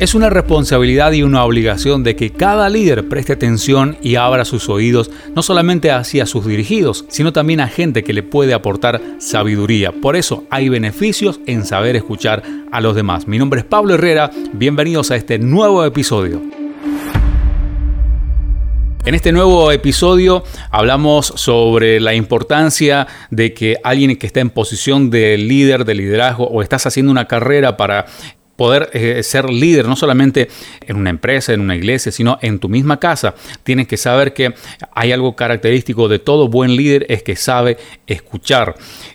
Es una responsabilidad y una obligación de que cada líder preste atención y abra sus oídos no solamente hacia sus dirigidos, sino también a gente que le puede aportar sabiduría. Por eso hay beneficios en saber escuchar a los demás. Mi nombre es Pablo Herrera, bienvenidos a este nuevo episodio. En este nuevo episodio hablamos sobre la importancia de que alguien que está en posición de líder, de liderazgo o estás haciendo una carrera para poder eh, ser líder, no solamente en una empresa, en una iglesia, sino en tu misma casa. Tienes que saber que hay algo característico de todo buen líder, es que sabe escuchar.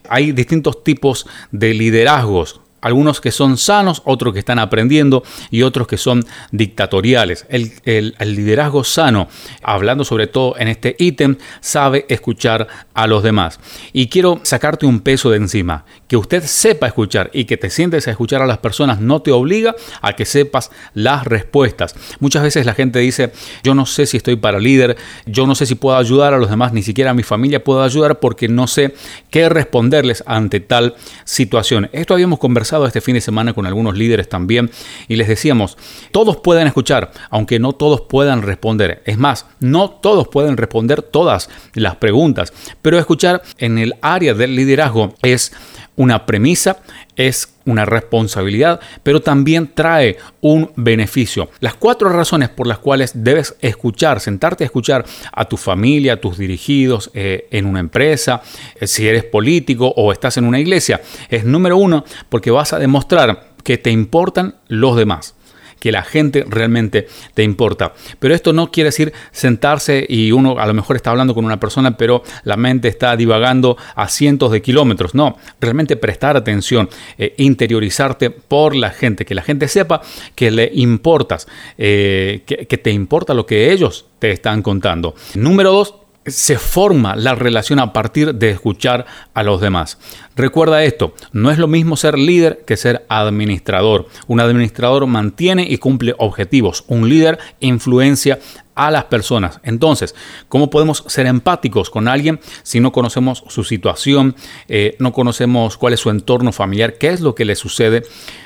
Hay distintos tipos de liderazgos algunos que son sanos, otros que están aprendiendo y otros que son dictatoriales. El, liderazgo sano, hablando sobre todo en este ítem, sabe escuchar a los demás. Y quiero sacarte un peso de encima. Que usted sepa escuchar y que te sientes a escuchar a las personas no te obliga a que sepas las respuestas. Muchas veces la gente dice, yo no sé si estoy para líder, yo no sé si puedo ayudar a los demás, ni siquiera a mi familia puedo ayudar porque no sé qué responderles ante tal situación. Esto habíamos conversado este fin de semana con algunos líderes también y les decíamos, todos pueden escuchar, aunque no todos puedan responder. Es más, no todos pueden responder todas las preguntas, pero escuchar en el área del liderazgo es una premisa, es una responsabilidad, pero también trae un beneficio. Las cuatro razones por las cuales debes escuchar, sentarte a escuchar a tu familia, a tus dirigidos eh, en una empresa, eh, si eres político o estás en una iglesia, es número uno porque vas a demostrar que te importan los demás que la gente realmente te importa. Pero esto no quiere decir sentarse y uno a lo mejor está hablando con una persona, pero la mente está divagando a cientos de kilómetros. No, realmente prestar atención, eh, interiorizarte por la gente, que la gente sepa que le importas, eh, que, que te importa lo que ellos te están contando. Número dos, se forma la relación a partir de escuchar a los demás. Recuerda esto, no es lo mismo ser líder que ser administrador. Un administrador mantiene y cumple objetivos. Un líder influencia a las personas. Entonces, ¿cómo podemos ser empáticos con alguien si no conocemos su situación, eh, no conocemos cuál es su entorno familiar, qué es lo que le sucede?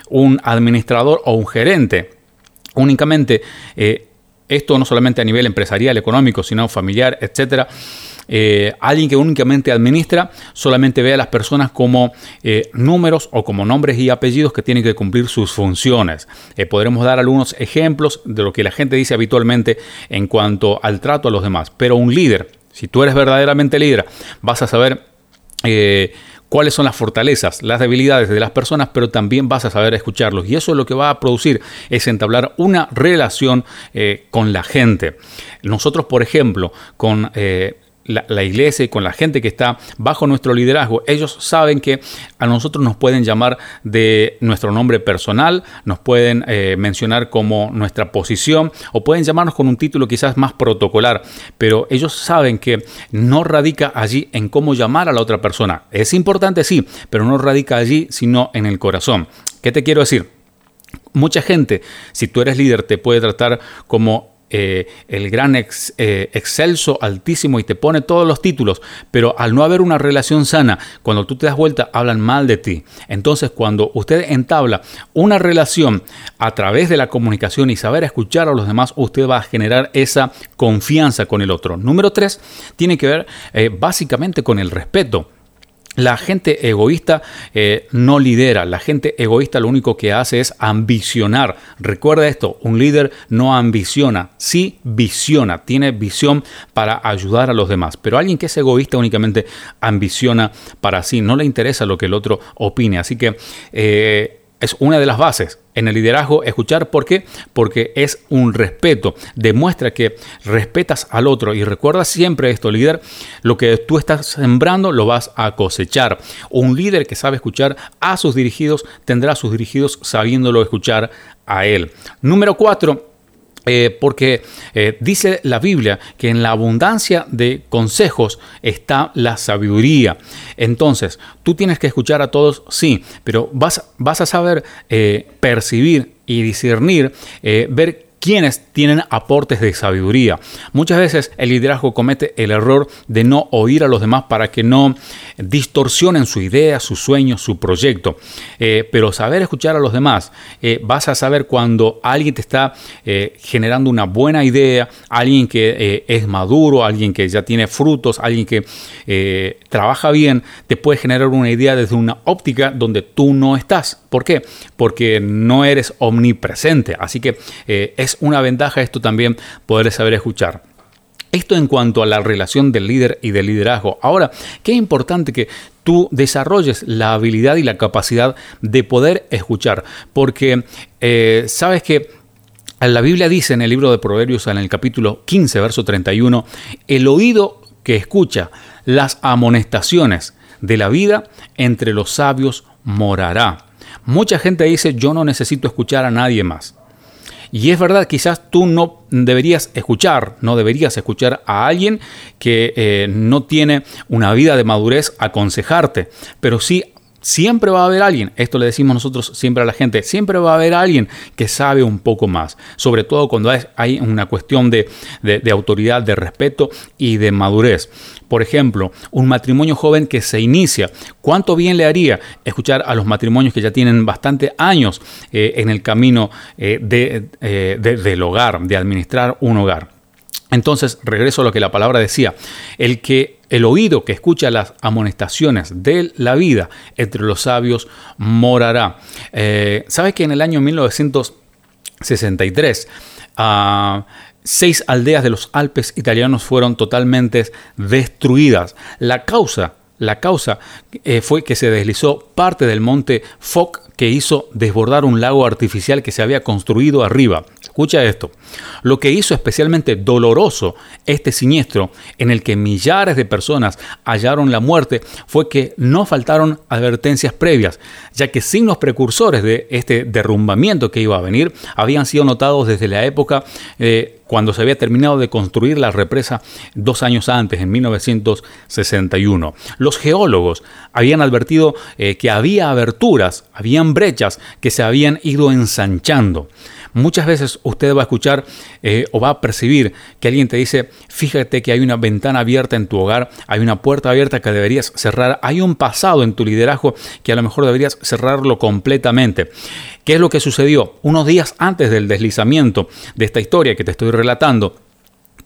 Un administrador o un gerente únicamente eh, esto no solamente a nivel empresarial, económico, sino familiar, etcétera. Eh, alguien que únicamente administra solamente ve a las personas como eh, números o como nombres y apellidos que tienen que cumplir sus funciones. Eh, podremos dar algunos ejemplos de lo que la gente dice habitualmente en cuanto al trato a los demás. Pero un líder, si tú eres verdaderamente líder, vas a saber cuáles son las fortalezas, las debilidades de las personas, pero también vas a saber escucharlos. Y eso es lo que va a producir, es entablar una relación eh, con la gente. Nosotros, por ejemplo, con... Eh, la, iglesia y con la gente que está bajo nuestro liderazgo, ellos saben que a nosotros nos pueden llamar de nuestro nombre personal, nos pueden eh, mencionar como nuestra posición o pueden llamarnos con un título quizás más protocolar, pero ellos saben que no radica allí en cómo llamar a la otra persona. Es importante, sí, pero no radica allí, sino en el corazón. ¿Qué te quiero decir? Mucha gente, si tú eres líder, te puede tratar como eh, el gran eh, excelso, altísimo y te pone todos los títulos, pero al no haber una relación sana, cuando tú te das vuelta, hablan mal de ti. Entonces, cuando usted entabla una relación a través de la comunicación y saber escuchar a los demás, usted va a generar esa confianza con el otro. Número tres, tiene que ver eh, básicamente con el respeto. La gente egoísta eh, no lidera, la gente egoísta lo único que hace es ambicionar. Recuerda esto, un líder no ambiciona, sí visiona, tiene visión para ayudar a los demás. Pero alguien que es egoísta únicamente ambiciona para sí, no le interesa lo que el otro opine. Así que eh, es una de las bases en el liderazgo escuchar. ¿Por qué? Porque es un respeto. Demuestra que respetas al otro. Y recuerda siempre esto, líder, lo que tú estás sembrando lo vas a cosechar. Un líder que sabe escuchar a sus dirigidos tendrá a sus dirigidos sabiéndolo escuchar a él. Número cuatro, Eh, porque eh, dice la Biblia que en la abundancia de consejos está la sabiduría. Entonces, tú tienes que escuchar a todos, sí, pero vas, vas a saber eh, percibir y discernir, ver quienes tienen aportes de sabiduría. Muchas veces el liderazgo comete el error de no oír a los demás para que no distorsionen su idea, su sueño, su proyecto. Eh, pero saber escuchar a los demás, eh, vas a saber cuando alguien te está eh, generando una buena idea, alguien que es maduro, alguien que ya tiene frutos, alguien que trabaja bien, te puede generar una idea desde una óptica donde tú no estás. ¿Por qué? Porque no eres omnipresente. Así que es una ventaja esto también poder saber escuchar. Esto en cuanto a la relación del líder y del liderazgo. Ahora, qué importante que tú desarrolles la habilidad y la capacidad de poder escuchar, porque eh, sabes que la Biblia dice en el libro de Proverbios, en el capítulo 15, verso 31, el oído que escucha las amonestaciones de la vida entre los sabios morará. Mucha gente dice, yo no necesito escuchar a nadie más. Y es verdad, quizás tú no deberías escuchar, no deberías escuchar a alguien que eh, no tiene una vida de madurez aconsejarte, pero sí Siempre va a haber alguien, esto le decimos nosotros siempre a la gente, siempre va a haber alguien que sabe un poco más, sobre todo cuando hay una cuestión de, de, autoridad, de respeto y de madurez. Por ejemplo, un matrimonio joven que se inicia, ¿cuánto bien le haría escuchar a los matrimonios que ya tienen bastante años eh, en el camino eh, eh, del hogar, de administrar un hogar? Entonces, regreso a lo que la palabra decía, el que el oído que escucha las amonestaciones de la vida entre los sabios morará. Eh, ¿Sabes que en el año 1963 ah, seis aldeas de los Alpes italianos fueron totalmente destruidas? La causa la causa eh, fue que se deslizó parte del monte Foc que hizo desbordar un lago artificial que se había construido arriba. Escucha esto. Lo que hizo especialmente doloroso este siniestro en el que millares de personas hallaron la muerte fue que no faltaron advertencias previas, ya que signos precursores de este derrumbamiento que iba a venir habían sido notados desde la época eh, cuando se había terminado de construir la represa dos años antes, en 1961. Los geólogos habían advertido eh, que había aberturas, habían brechas que se habían ido ensanchando. Muchas veces usted va a escuchar eh, o va a percibir que alguien te dice, fíjate que hay una ventana abierta en tu hogar, hay una puerta abierta que deberías cerrar, hay un pasado en tu liderazgo que a lo mejor deberías cerrarlo completamente. ¿Qué es lo que sucedió? Unos días antes del deslizamiento de esta historia que te estoy relatando,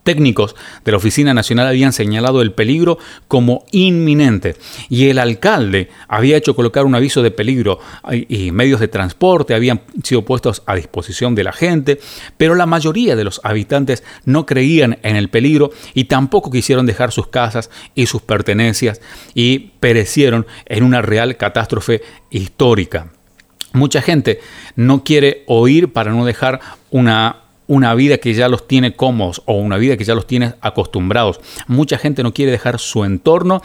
Técnicos de la Oficina Nacional habían señalado el peligro como inminente y el alcalde había hecho colocar un aviso de peligro y medios de transporte habían sido puestos a disposición de la gente, pero la mayoría de los habitantes no creían en el peligro y tampoco quisieron dejar sus casas y sus pertenencias y perecieron en una real catástrofe histórica. Mucha gente no quiere oír para no dejar una una vida que ya los tiene cómodos o una vida que ya los tiene acostumbrados. Mucha gente no quiere dejar su entorno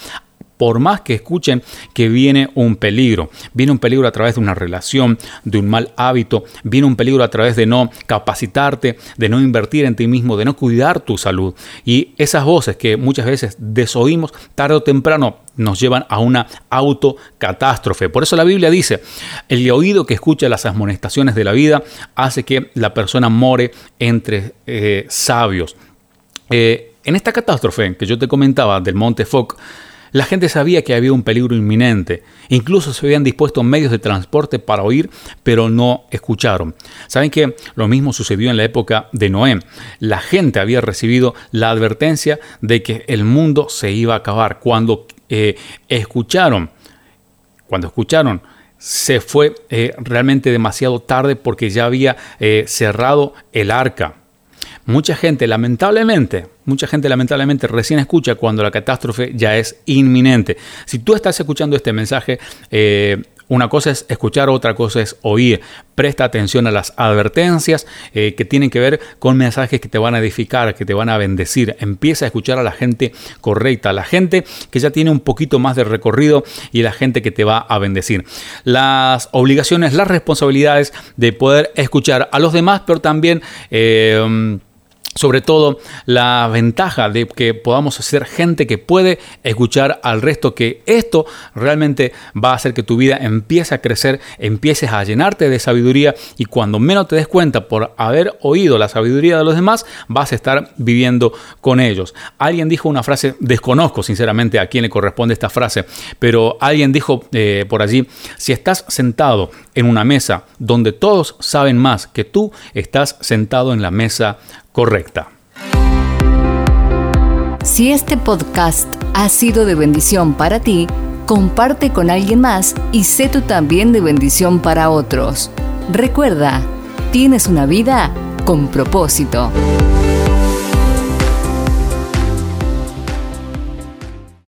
por más que escuchen que viene un peligro. Viene un peligro a través de una relación, de un mal hábito, viene un peligro a través de no capacitarte, de no invertir en ti mismo, de no cuidar tu salud. Y esas voces que muchas veces desoímos, tarde o temprano nos llevan a una autocatástrofe. Por eso la Biblia dice, el oído que escucha las amonestaciones de la vida hace que la persona more entre eh, sabios. Eh, en esta catástrofe que yo te comentaba del monte Foc, la gente sabía que había un peligro inminente. Incluso se habían dispuesto medios de transporte para oír, pero no escucharon. ¿Saben que lo mismo sucedió en la época de Noé? La gente había recibido la advertencia de que el mundo se iba a acabar. Cuando eh, escucharon, cuando escucharon, se fue eh, realmente demasiado tarde porque ya había eh, cerrado el arca. Mucha gente, lamentablemente, mucha gente lamentablemente recién escucha cuando la catástrofe ya es inminente. Si tú estás escuchando este mensaje, eh, Una cosa es escuchar, otra cosa es oír. Presta atención a las advertencias eh, que tienen que ver con mensajes que te van a edificar, que te van a bendecir. Empieza a escuchar a la gente correcta, a la gente que ya tiene un poquito más de recorrido y la gente que te va a bendecir. Las obligaciones, las responsabilidades de poder escuchar a los demás, pero también... Eh, sobre todo la ventaja de que podamos ser gente que puede escuchar al resto, que esto realmente va a hacer que tu vida empiece a crecer, empieces a llenarte de sabiduría y cuando menos te des cuenta por haber oído la sabiduría de los demás, vas a estar viviendo con ellos. Alguien dijo una frase, desconozco sinceramente a quién le corresponde esta frase, pero alguien dijo eh, por allí, si estás sentado en una mesa donde todos saben más que tú, estás sentado en la mesa correcta. Si este podcast ha sido de bendición para ti, comparte con alguien más y sé tú también de bendición para otros. Recuerda, tienes una vida con propósito.